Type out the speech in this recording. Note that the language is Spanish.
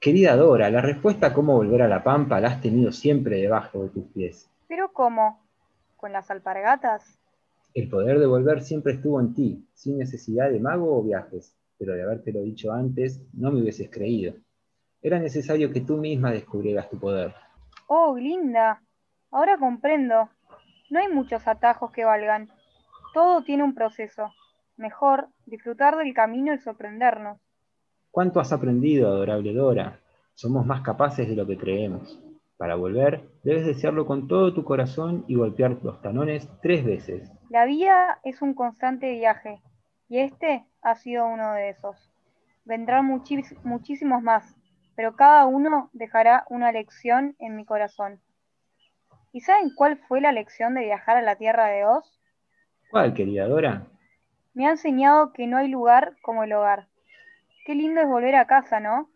Querida Dora, la respuesta a cómo volver a la pampa la has tenido siempre debajo de tus pies. ¿Pero cómo? ¿Con las alpargatas? El poder de volver siempre estuvo en ti, sin necesidad de mago o viajes, pero de habértelo dicho antes, no me hubieses creído. Era necesario que tú misma descubrieras tu poder. Oh, linda. Ahora comprendo. No hay muchos atajos que valgan. Todo tiene un proceso. Mejor disfrutar del camino y sorprendernos. ¿Cuánto has aprendido, adorable Dora? Somos más capaces de lo que creemos. Para volver, debes desearlo con todo tu corazón y golpear los talones tres veces. La vida es un constante viaje, y este ha sido uno de esos. Vendrán muchísimos más, pero cada uno dejará una lección en mi corazón. ¿Y saben cuál fue la lección de viajar a la tierra de Oz? ¿Cuál, querida Dora? Me ha enseñado que no hay lugar como el hogar. Qué lindo es volver a casa, ¿no?